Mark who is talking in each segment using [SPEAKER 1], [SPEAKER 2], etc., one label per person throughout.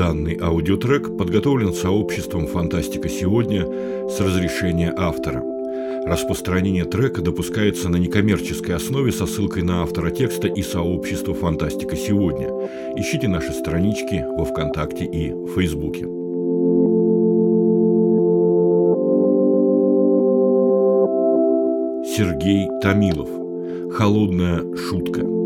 [SPEAKER 1] Данный аудиотрек подготовлен сообществом «Фантастика сегодня» с разрешения автора. Распространение трека допускается на некоммерческой основе со ссылкой на автора текста и сообщество «Фантастика сегодня». Ищите наши странички во Вконтакте и Фейсбуке. Сергей Томилов. Холодная шутка.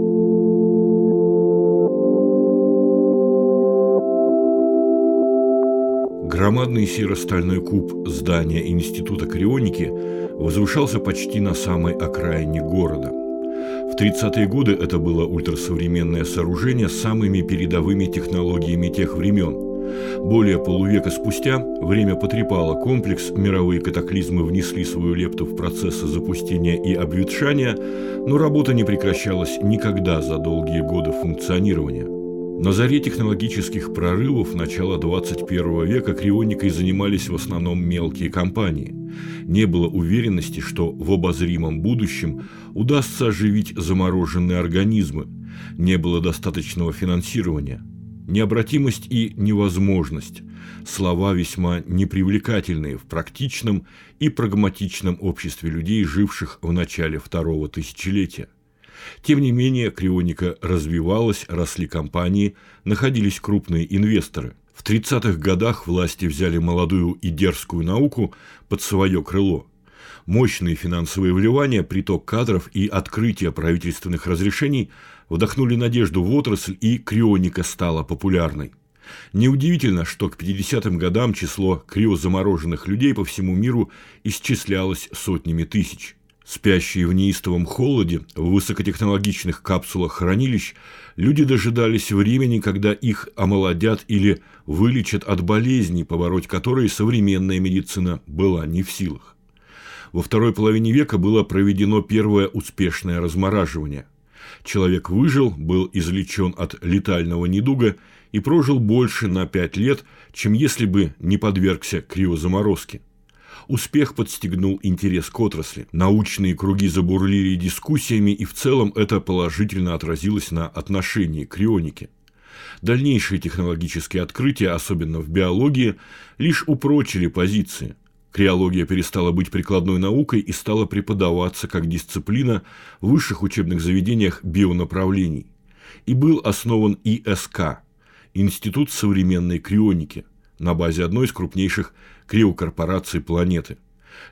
[SPEAKER 1] Громадный серо-стальной куб здания Института крионики возвышался почти на самой окраине города. В 30-е годы это было ультрасовременное сооружение с самыми передовыми технологиями тех времен. Более полувека спустя время потрепало комплекс, мировые катаклизмы внесли свою лепту в процессы запустения и обветшания, но работа не прекращалась никогда за долгие годы функционирования. На заре технологических прорывов начала 21 века крионикой занимались в основном мелкие компании. Не было уверенности, что в обозримом будущем удастся оживить замороженные организмы. Не было достаточного финансирования. Необратимость и невозможность – слова весьма непривлекательные в практичном и прагматичном обществе людей, живших в начале второго тысячелетия. Тем не менее, крионика развивалась, росли компании, находились крупные инвесторы. В 30-х годах власти взяли молодую и дерзкую науку под свое крыло. Мощные финансовые вливания, приток кадров и открытие правительственных разрешений вдохнули надежду в отрасль, и крионика стала популярной. Неудивительно, что к 50-м годам число криозамороженных людей по всему миру исчислялось сотнями тысяч – Спящие в неистовом холоде в высокотехнологичных капсулах хранилищ, люди дожидались времени, когда их омолодят или вылечат от болезней, побороть которые современная медицина была не в силах. Во второй половине века было проведено первое успешное размораживание. Человек выжил, был излечен от летального недуга и прожил больше на пять лет, чем если бы не подвергся криозаморозке. Успех подстегнул интерес к отрасли. Научные круги забурлили дискуссиями, и в целом это положительно отразилось на отношении к крионике. Дальнейшие технологические открытия, особенно в биологии, лишь упрочили позиции. Криология перестала быть прикладной наукой и стала преподаваться как дисциплина в высших учебных заведениях бионаправлений. И был основан ИСК – Институт современной крионики – на базе одной из крупнейших криокорпораций планеты.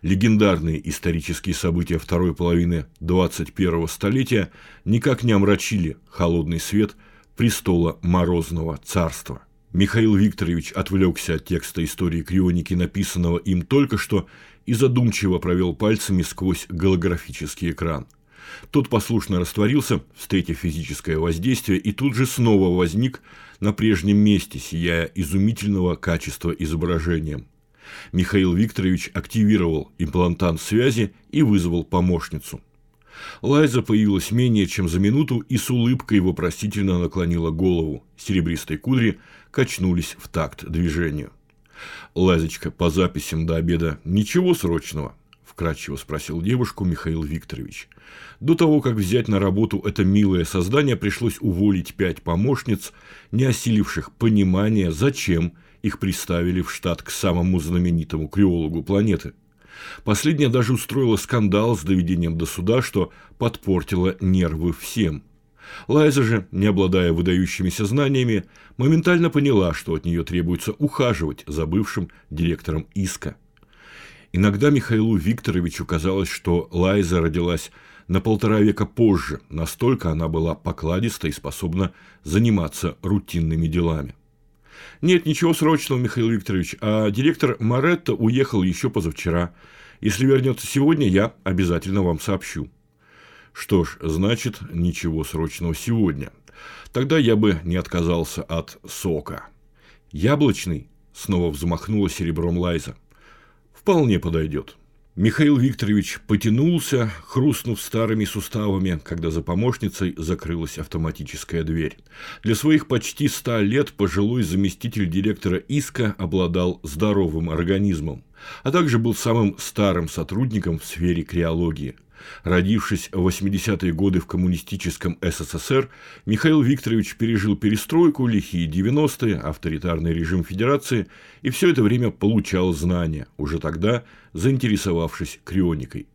[SPEAKER 1] Легендарные исторические события второй половины 21-го столетия никак не омрачили холодный свет престола Морозного царства. Михаил Викторович отвлекся от текста истории крионики, написанного им только что, и задумчиво провел пальцами сквозь голографический экран. Тот послушно растворился, встретив физическое воздействие, и тут же снова возник на прежнем месте, сияя изумительного качества изображением. Михаил Викторович активировал имплантант связи и вызвал помощницу. Лайза появилась менее чем за минуту и с улыбкой вопросительно наклонила голову. Серебристые кудри качнулись в такт движению. «Лазечка, по записям до обеда ничего срочного?» – вкратчиво спросил девушку Михаил Викторович. До того, как взять на работу это милое создание, пришлось уволить пять помощниц, не осиливших понимания, зачем их приставили в штат к самому знаменитому криологу планеты. Последняя даже устроила скандал с доведением до суда, что подпортило нервы всем. Лайза же, не обладая выдающимися знаниями, моментально поняла, что от нее требуется ухаживать за бывшим директором ИСКа. Иногда Михаилу Викторовичу казалось, что Лайза родилась на полтора века позже, настолько она была покладиста и способна заниматься рутинными делами. Нет, ничего срочного, Михаил Викторович, а директор Маретто уехал еще позавчера. Если вернется сегодня, я обязательно вам сообщу. Что ж, значит, ничего срочного сегодня. Тогда я бы не отказался от сока. Яблочный? Снова взмахнула серебром Лайза. Вполне подойдет. Михаил Викторович потянулся, хрустнув старыми суставами, когда за помощницей закрылась автоматическая дверь. Для своих почти ста лет пожилой заместитель директора ИСКа обладал здоровым организмом, а также был самым старым сотрудником в сфере криологии. Родившись в 80-е годы в коммунистическом СССР, Михаил Викторович пережил перестройку, лихие 90-е, авторитарный режим Федерации и все это время получал знания, уже тогда заинтересовавшись крионикой.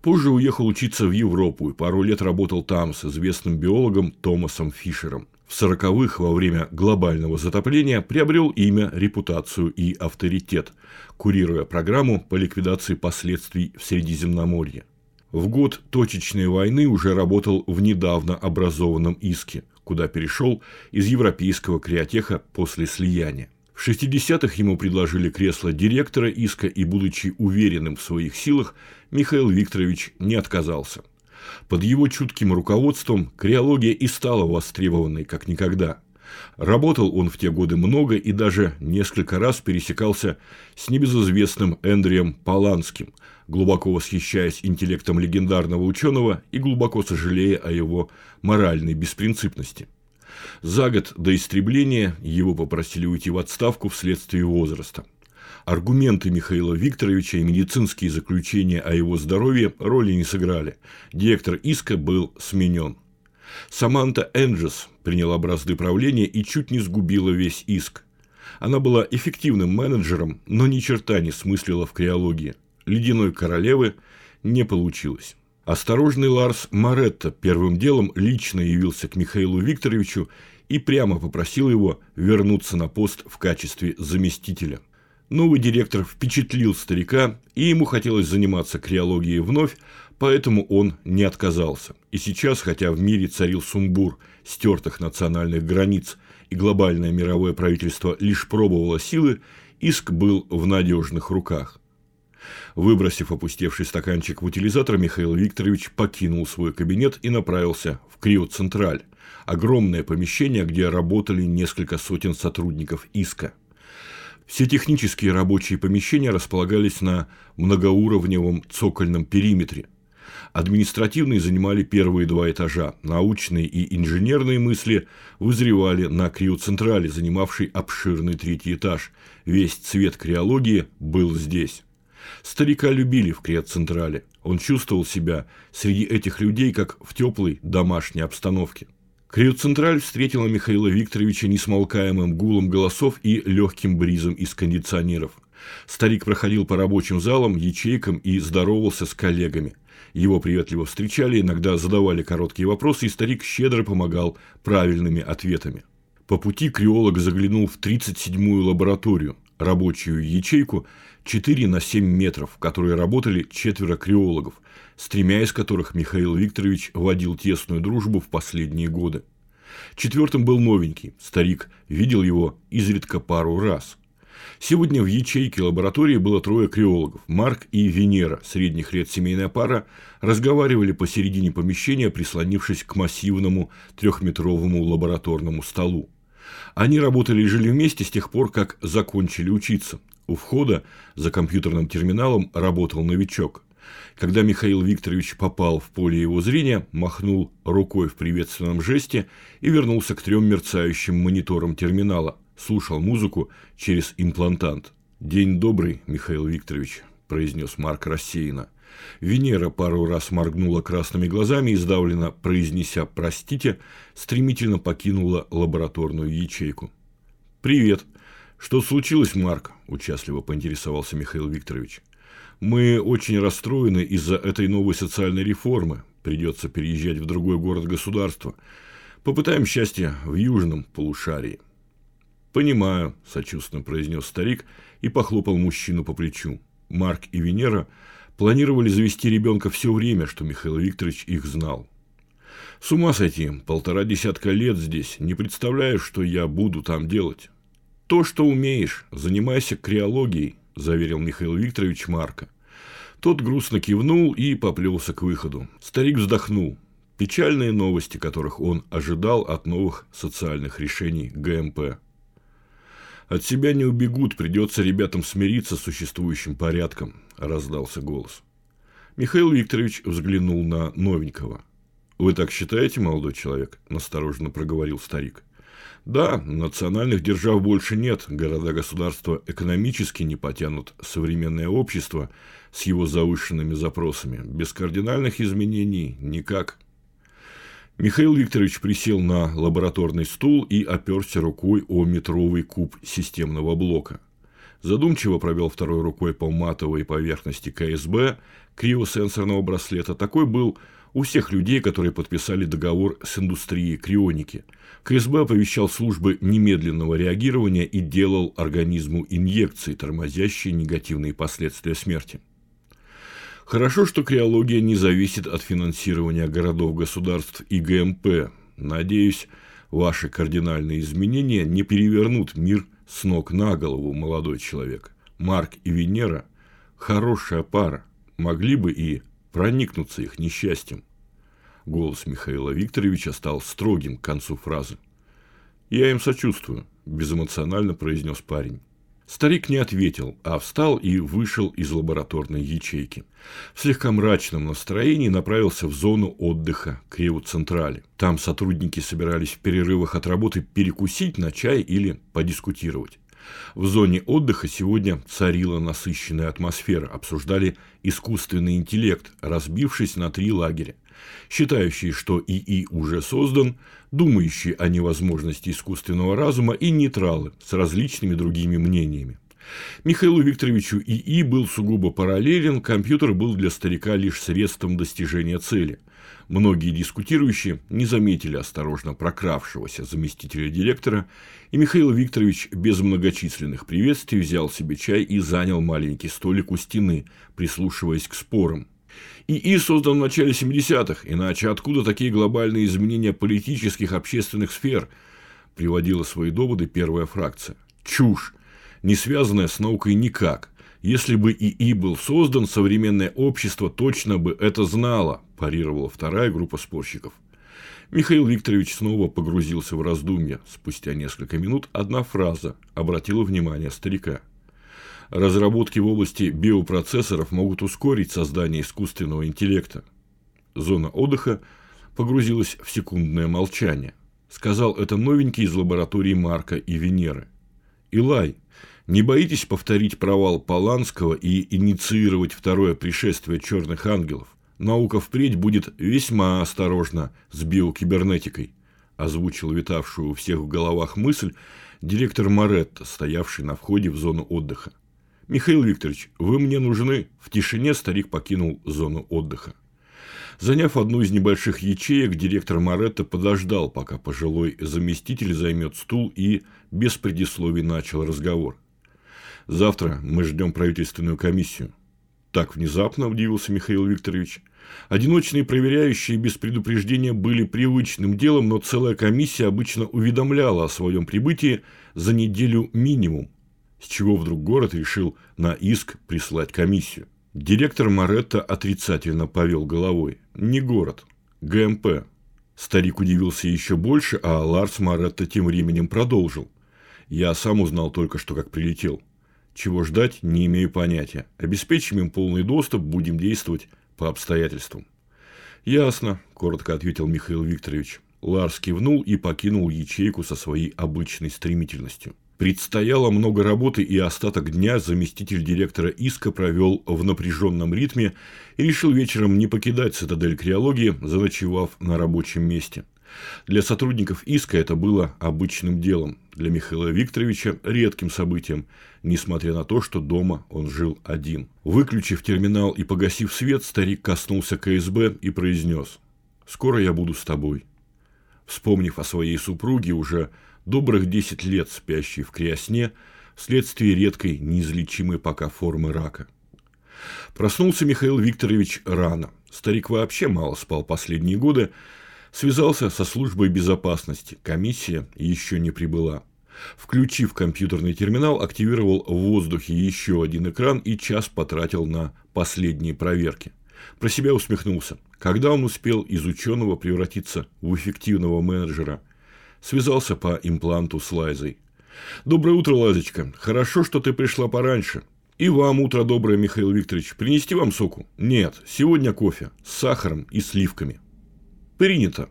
[SPEAKER 1] Позже уехал учиться в Европу и пару лет работал там с известным биологом Томасом Фишером. В сороковых во время глобального затопления приобрел имя, репутацию и авторитет, курируя программу по ликвидации последствий в Средиземноморье. В год точечной войны уже работал в недавно образованном ИСКе, куда перешел из европейского криотеха после слияния. В 60-х ему предложили кресло директора ИСКа, и, будучи уверенным в своих силах, Михаил Викторович не отказался. Под его чутким руководством криология и стала востребованной как никогда. Работал он в те годы много и даже несколько раз пересекался с небезызвестным Эндрием Поланским, глубоко восхищаясь интеллектом легендарного ученого и глубоко сожалея о его моральной беспринципности. За год до истребления его попросили уйти в отставку вследствие возраста. Аргументы Михаила Викторовича и медицинские заключения о его здоровье роли не сыграли. Директор иска был сменен. Саманта Энджес приняла бразды правления и чуть не сгубила весь иск. Она была эффективным менеджером, но ни черта не смыслила в криологии. Ледяной королевы не получилось. Осторожный Ларс Маретта первым делом лично явился к Михаилу Викторовичу и прямо попросил его вернуться на пост в качестве заместителя. Новый директор впечатлил старика, и ему хотелось заниматься криологией вновь, поэтому он не отказался. И сейчас, хотя в мире царил сумбур стертых национальных границ и глобальное мировое правительство лишь пробовало силы, иск был в надежных руках. Выбросив опустевший стаканчик в утилизатор, Михаил Викторович покинул свой кабинет и направился в Криоцентраль, огромное помещение, где работали несколько сотен сотрудников ИСКа. Все технические рабочие помещения располагались на многоуровневом цокольном периметре. Административные занимали первые два этажа, научные и инженерные мысли вызревали на криоцентрале, занимавшей обширный третий этаж. Весь цвет криологии был здесь. Старика любили в Криоцентрале. Он чувствовал себя среди этих людей, как в теплой домашней обстановке. Криоцентраль встретила Михаила Викторовича несмолкаемым гулом голосов и легким бризом из кондиционеров. Старик проходил по рабочим залам, ячейкам и здоровался с коллегами. Его приветливо встречали, иногда задавали короткие вопросы, и старик щедро помогал правильными ответами. По пути криолог заглянул в 37-ю лабораторию, рабочую ячейку 4 на 7 метров, в которой работали четверо криологов, с тремя из которых Михаил Викторович водил тесную дружбу в последние годы. Четвертым был новенький, старик, видел его изредка пару раз. Сегодня в ячейке лаборатории было трое криологов. Марк и Венера, средних лет семейная пара, разговаривали посередине помещения, прислонившись к массивному трехметровому лабораторному столу. Они работали и жили вместе с тех пор, как закончили учиться. У входа за компьютерным терминалом работал новичок. Когда Михаил Викторович попал в поле его зрения, махнул рукой в приветственном жесте и вернулся к трем мерцающим мониторам терминала, слушал музыку через имплантант. «День добрый, Михаил Викторович», – произнес Марк рассеянно. Венера пару раз моргнула красными глазами и, сдавленно произнеся «простите», стремительно покинула лабораторную ячейку. «Привет. Что случилось, Марк?» – участливо поинтересовался Михаил Викторович. «Мы очень расстроены из-за этой новой социальной реформы. Придется переезжать в другой город-государство. Попытаем счастье в южном полушарии». «Понимаю», – сочувственно произнес старик и похлопал мужчину по плечу. Марк и Венера – Планировали завести ребенка все время, что Михаил Викторович их знал. С ума сойти, полтора десятка лет здесь, не представляю, что я буду там делать. То, что умеешь, занимайся криологией, заверил Михаил Викторович Марка. Тот грустно кивнул и поплелся к выходу. Старик вздохнул. Печальные новости, которых он ожидал от новых социальных решений ГМП. От себя не убегут, придется ребятам смириться с существующим порядком, раздался голос. Михаил Викторович взглянул на новенького. Вы так считаете, молодой человек? настороженно проговорил старик. Да, национальных держав больше нет, города-государства экономически не потянут современное общество с его завышенными запросами. Без кардинальных изменений никак. Михаил Викторович присел на лабораторный стул и оперся рукой о метровый куб системного блока. Задумчиво провел второй рукой по матовой поверхности КСБ криосенсорного браслета. Такой был у всех людей, которые подписали договор с индустрией крионики. КСБ оповещал службы немедленного реагирования и делал организму инъекции, тормозящие негативные последствия смерти. Хорошо, что криология не зависит от финансирования городов-государств и ГМП. Надеюсь, ваши кардинальные изменения не перевернут мир с ног на голову, молодой человек. Марк и Венера – хорошая пара, могли бы и проникнуться их несчастьем. Голос Михаила Викторовича стал строгим к концу фразы. «Я им сочувствую», – безэмоционально произнес парень. Старик не ответил, а встал и вышел из лабораторной ячейки. В слегка мрачном настроении направился в зону отдыха Крио Централи. Там сотрудники собирались в перерывах от работы перекусить на чай или подискутировать. В зоне отдыха сегодня царила насыщенная атмосфера, обсуждали искусственный интеллект, разбившись на три лагеря считающие, что ИИ уже создан, думающие о невозможности искусственного разума и нейтралы с различными другими мнениями. Михаилу Викторовичу ИИ был сугубо параллелен, компьютер был для старика лишь средством достижения цели. Многие дискутирующие не заметили осторожно прокравшегося заместителя директора, и Михаил Викторович без многочисленных приветствий взял себе чай и занял маленький столик у стены, прислушиваясь к спорам. ИИ создан в начале 70-х, иначе откуда такие глобальные изменения политических общественных сфер, приводила свои доводы первая фракция. Чушь, не связанная с наукой никак. Если бы ИИ был создан, современное общество точно бы это знало, парировала вторая группа спорщиков. Михаил Викторович снова погрузился в раздумья. Спустя несколько минут одна фраза обратила внимание старика – Разработки в области биопроцессоров могут ускорить создание искусственного интеллекта. Зона отдыха погрузилась в секундное молчание. Сказал это новенький из лаборатории Марка и Венеры. Илай, не боитесь повторить провал Поланского и инициировать второе пришествие черных ангелов? Наука впредь будет весьма осторожна с биокибернетикой, озвучил витавшую у всех в головах мысль директор Моретто, стоявший на входе в зону отдыха. «Михаил Викторович, вы мне нужны». В тишине старик покинул зону отдыха. Заняв одну из небольших ячеек, директор Моретто подождал, пока пожилой заместитель займет стул и без предисловий начал разговор. «Завтра мы ждем правительственную комиссию». Так внезапно удивился Михаил Викторович. Одиночные проверяющие без предупреждения были привычным делом, но целая комиссия обычно уведомляла о своем прибытии за неделю минимум с чего вдруг город решил на иск прислать комиссию. Директор Моретто отрицательно повел головой. Не город, ГМП. Старик удивился еще больше, а Ларс Моретто тем временем продолжил. Я сам узнал только что, как прилетел. Чего ждать, не имею понятия. Обеспечим им полный доступ, будем действовать по обстоятельствам. Ясно, коротко ответил Михаил Викторович. Ларс кивнул и покинул ячейку со своей обычной стремительностью. Предстояло много работы, и остаток дня заместитель директора ИСКа провел в напряженном ритме и решил вечером не покидать цитадель криологии, заночевав на рабочем месте. Для сотрудников ИСКа это было обычным делом, для Михаила Викторовича – редким событием, несмотря на то, что дома он жил один. Выключив терминал и погасив свет, старик коснулся КСБ и произнес «Скоро я буду с тобой». Вспомнив о своей супруге, уже добрых 10 лет спящий в криосне вследствие редкой, неизлечимой пока формы рака. Проснулся Михаил Викторович рано. Старик вообще мало спал последние годы. Связался со службой безопасности. Комиссия еще не прибыла. Включив компьютерный терминал, активировал в воздухе еще один экран и час потратил на последние проверки. Про себя усмехнулся. Когда он успел из ученого превратиться в эффективного менеджера – Связался по импланту с Лайзой. «Доброе утро, Лазочка. Хорошо, что ты пришла пораньше. И вам утро доброе, Михаил Викторович. Принести вам соку? Нет, сегодня кофе с сахаром и сливками». «Принято».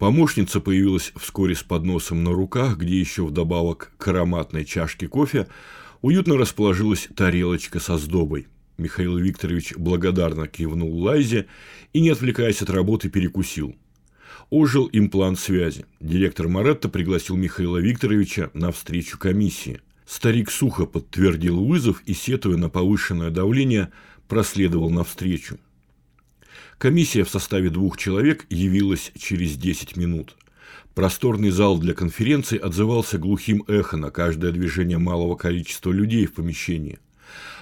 [SPEAKER 1] Помощница появилась вскоре с подносом на руках, где еще вдобавок к ароматной чашке кофе уютно расположилась тарелочка со сдобой. Михаил Викторович благодарно кивнул Лайзе и, не отвлекаясь от работы, перекусил. Ожил имплант связи. Директор Маретта пригласил Михаила Викторовича на встречу комиссии. Старик сухо подтвердил вызов и, сетуя на повышенное давление, проследовал навстречу. Комиссия в составе двух человек явилась через 10 минут. Просторный зал для конференций отзывался глухим эхо на каждое движение малого количества людей в помещении.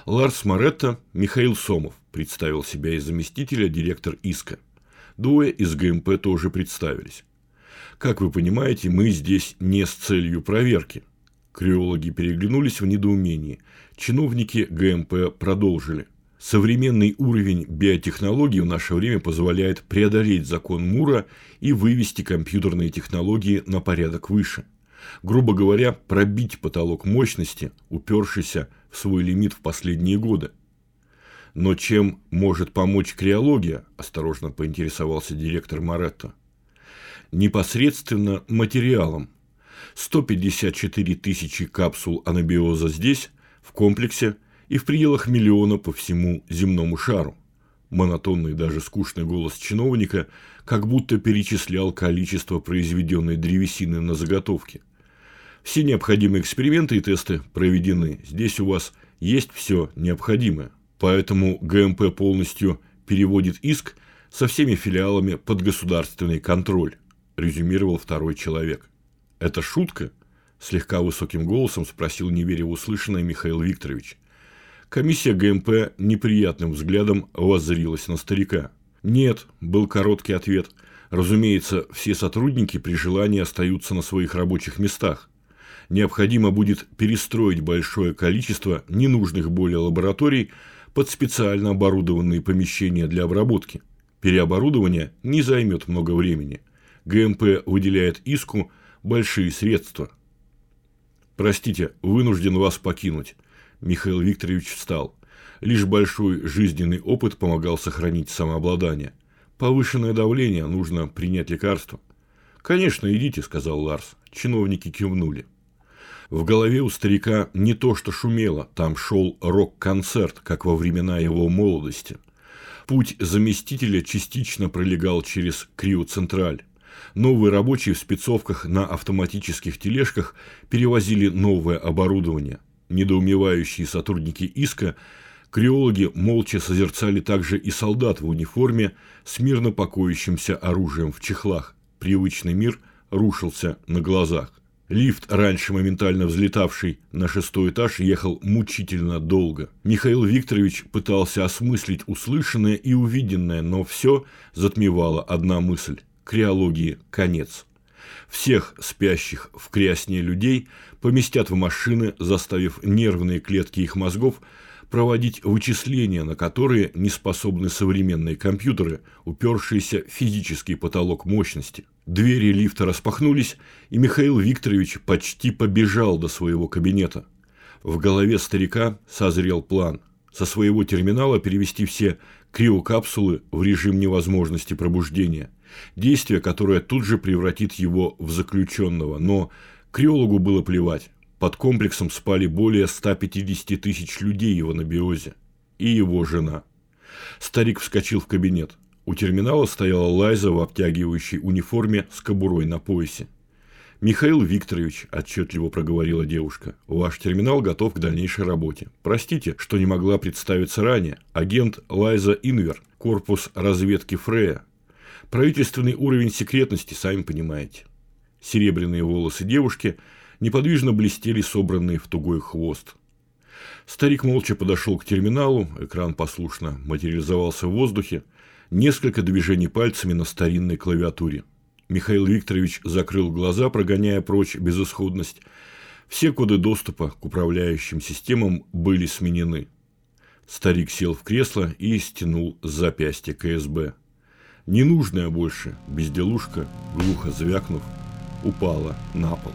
[SPEAKER 1] Ларс Моретто, Михаил Сомов, представил себя из заместителя директор ИСКа. Двое из ГМП тоже представились. Как вы понимаете, мы здесь не с целью проверки. Криологи переглянулись в недоумении. Чиновники ГМП продолжили. Современный уровень биотехнологий в наше время позволяет преодолеть закон Мура и вывести компьютерные технологии на порядок выше. Грубо говоря, пробить потолок мощности, упершийся в свой лимит в последние годы. Но чем может помочь криология, осторожно поинтересовался директор Маретто. Непосредственно материалом. 154 тысячи капсул анабиоза здесь, в комплексе, и в пределах миллиона по всему земному шару. Монотонный, даже скучный голос чиновника как будто перечислял количество произведенной древесины на заготовке. Все необходимые эксперименты и тесты проведены. Здесь у вас есть все необходимое. Поэтому ГМП полностью переводит иск со всеми филиалами под государственный контроль, резюмировал второй человек. Это шутка? Слегка высоким голосом спросил, не веря в услышанное, Михаил Викторович. Комиссия ГМП неприятным взглядом воззрилась на старика. «Нет», – был короткий ответ. «Разумеется, все сотрудники при желании остаются на своих рабочих местах. Необходимо будет перестроить большое количество ненужных более лабораторий под специально оборудованные помещения для обработки. Переоборудование не займет много времени. ГМП выделяет иску большие средства. Простите, вынужден вас покинуть. Михаил Викторович встал. Лишь большой жизненный опыт помогал сохранить самообладание. Повышенное давление, нужно принять лекарство. «Конечно, идите», – сказал Ларс. Чиновники кивнули. В голове у старика не то что шумело, там шел рок-концерт, как во времена его молодости. Путь заместителя частично пролегал через Криоцентраль. Новые рабочие в спецовках на автоматических тележках перевозили новое оборудование – недоумевающие сотрудники иска, криологи молча созерцали также и солдат в униформе с мирно покоящимся оружием в чехлах. Привычный мир рушился на глазах. Лифт, раньше моментально взлетавший на шестой этаж, ехал мучительно долго. Михаил Викторович пытался осмыслить услышанное и увиденное, но все затмевала одна мысль – криологии конец. Всех спящих в крясне людей поместят в машины, заставив нервные клетки их мозгов проводить вычисления, на которые не способны современные компьютеры, упершиеся в физический потолок мощности. Двери лифта распахнулись, и Михаил Викторович почти побежал до своего кабинета. В голове старика созрел план – со своего терминала перевести все криокапсулы в режим невозможности пробуждения. Действие, которое тут же превратит его в заключенного. Но криологу было плевать. Под комплексом спали более 150 тысяч людей в анабиозе. И его жена. Старик вскочил в кабинет. У терминала стояла Лайза в обтягивающей униформе с кобурой на поясе. «Михаил Викторович», – отчетливо проговорила девушка, – «ваш терминал готов к дальнейшей работе. Простите, что не могла представиться ранее. Агент Лайза Инвер, корпус разведки Фрея. Правительственный уровень секретности, сами понимаете». Серебряные волосы девушки неподвижно блестели, собранные в тугой хвост. Старик молча подошел к терминалу, экран послушно материализовался в воздухе, несколько движений пальцами на старинной клавиатуре – Михаил Викторович закрыл глаза, прогоняя прочь безысходность. Все коды доступа к управляющим системам были сменены. Старик сел в кресло и стянул с запястья КСБ. Ненужная больше безделушка, глухо звякнув, упала на пол.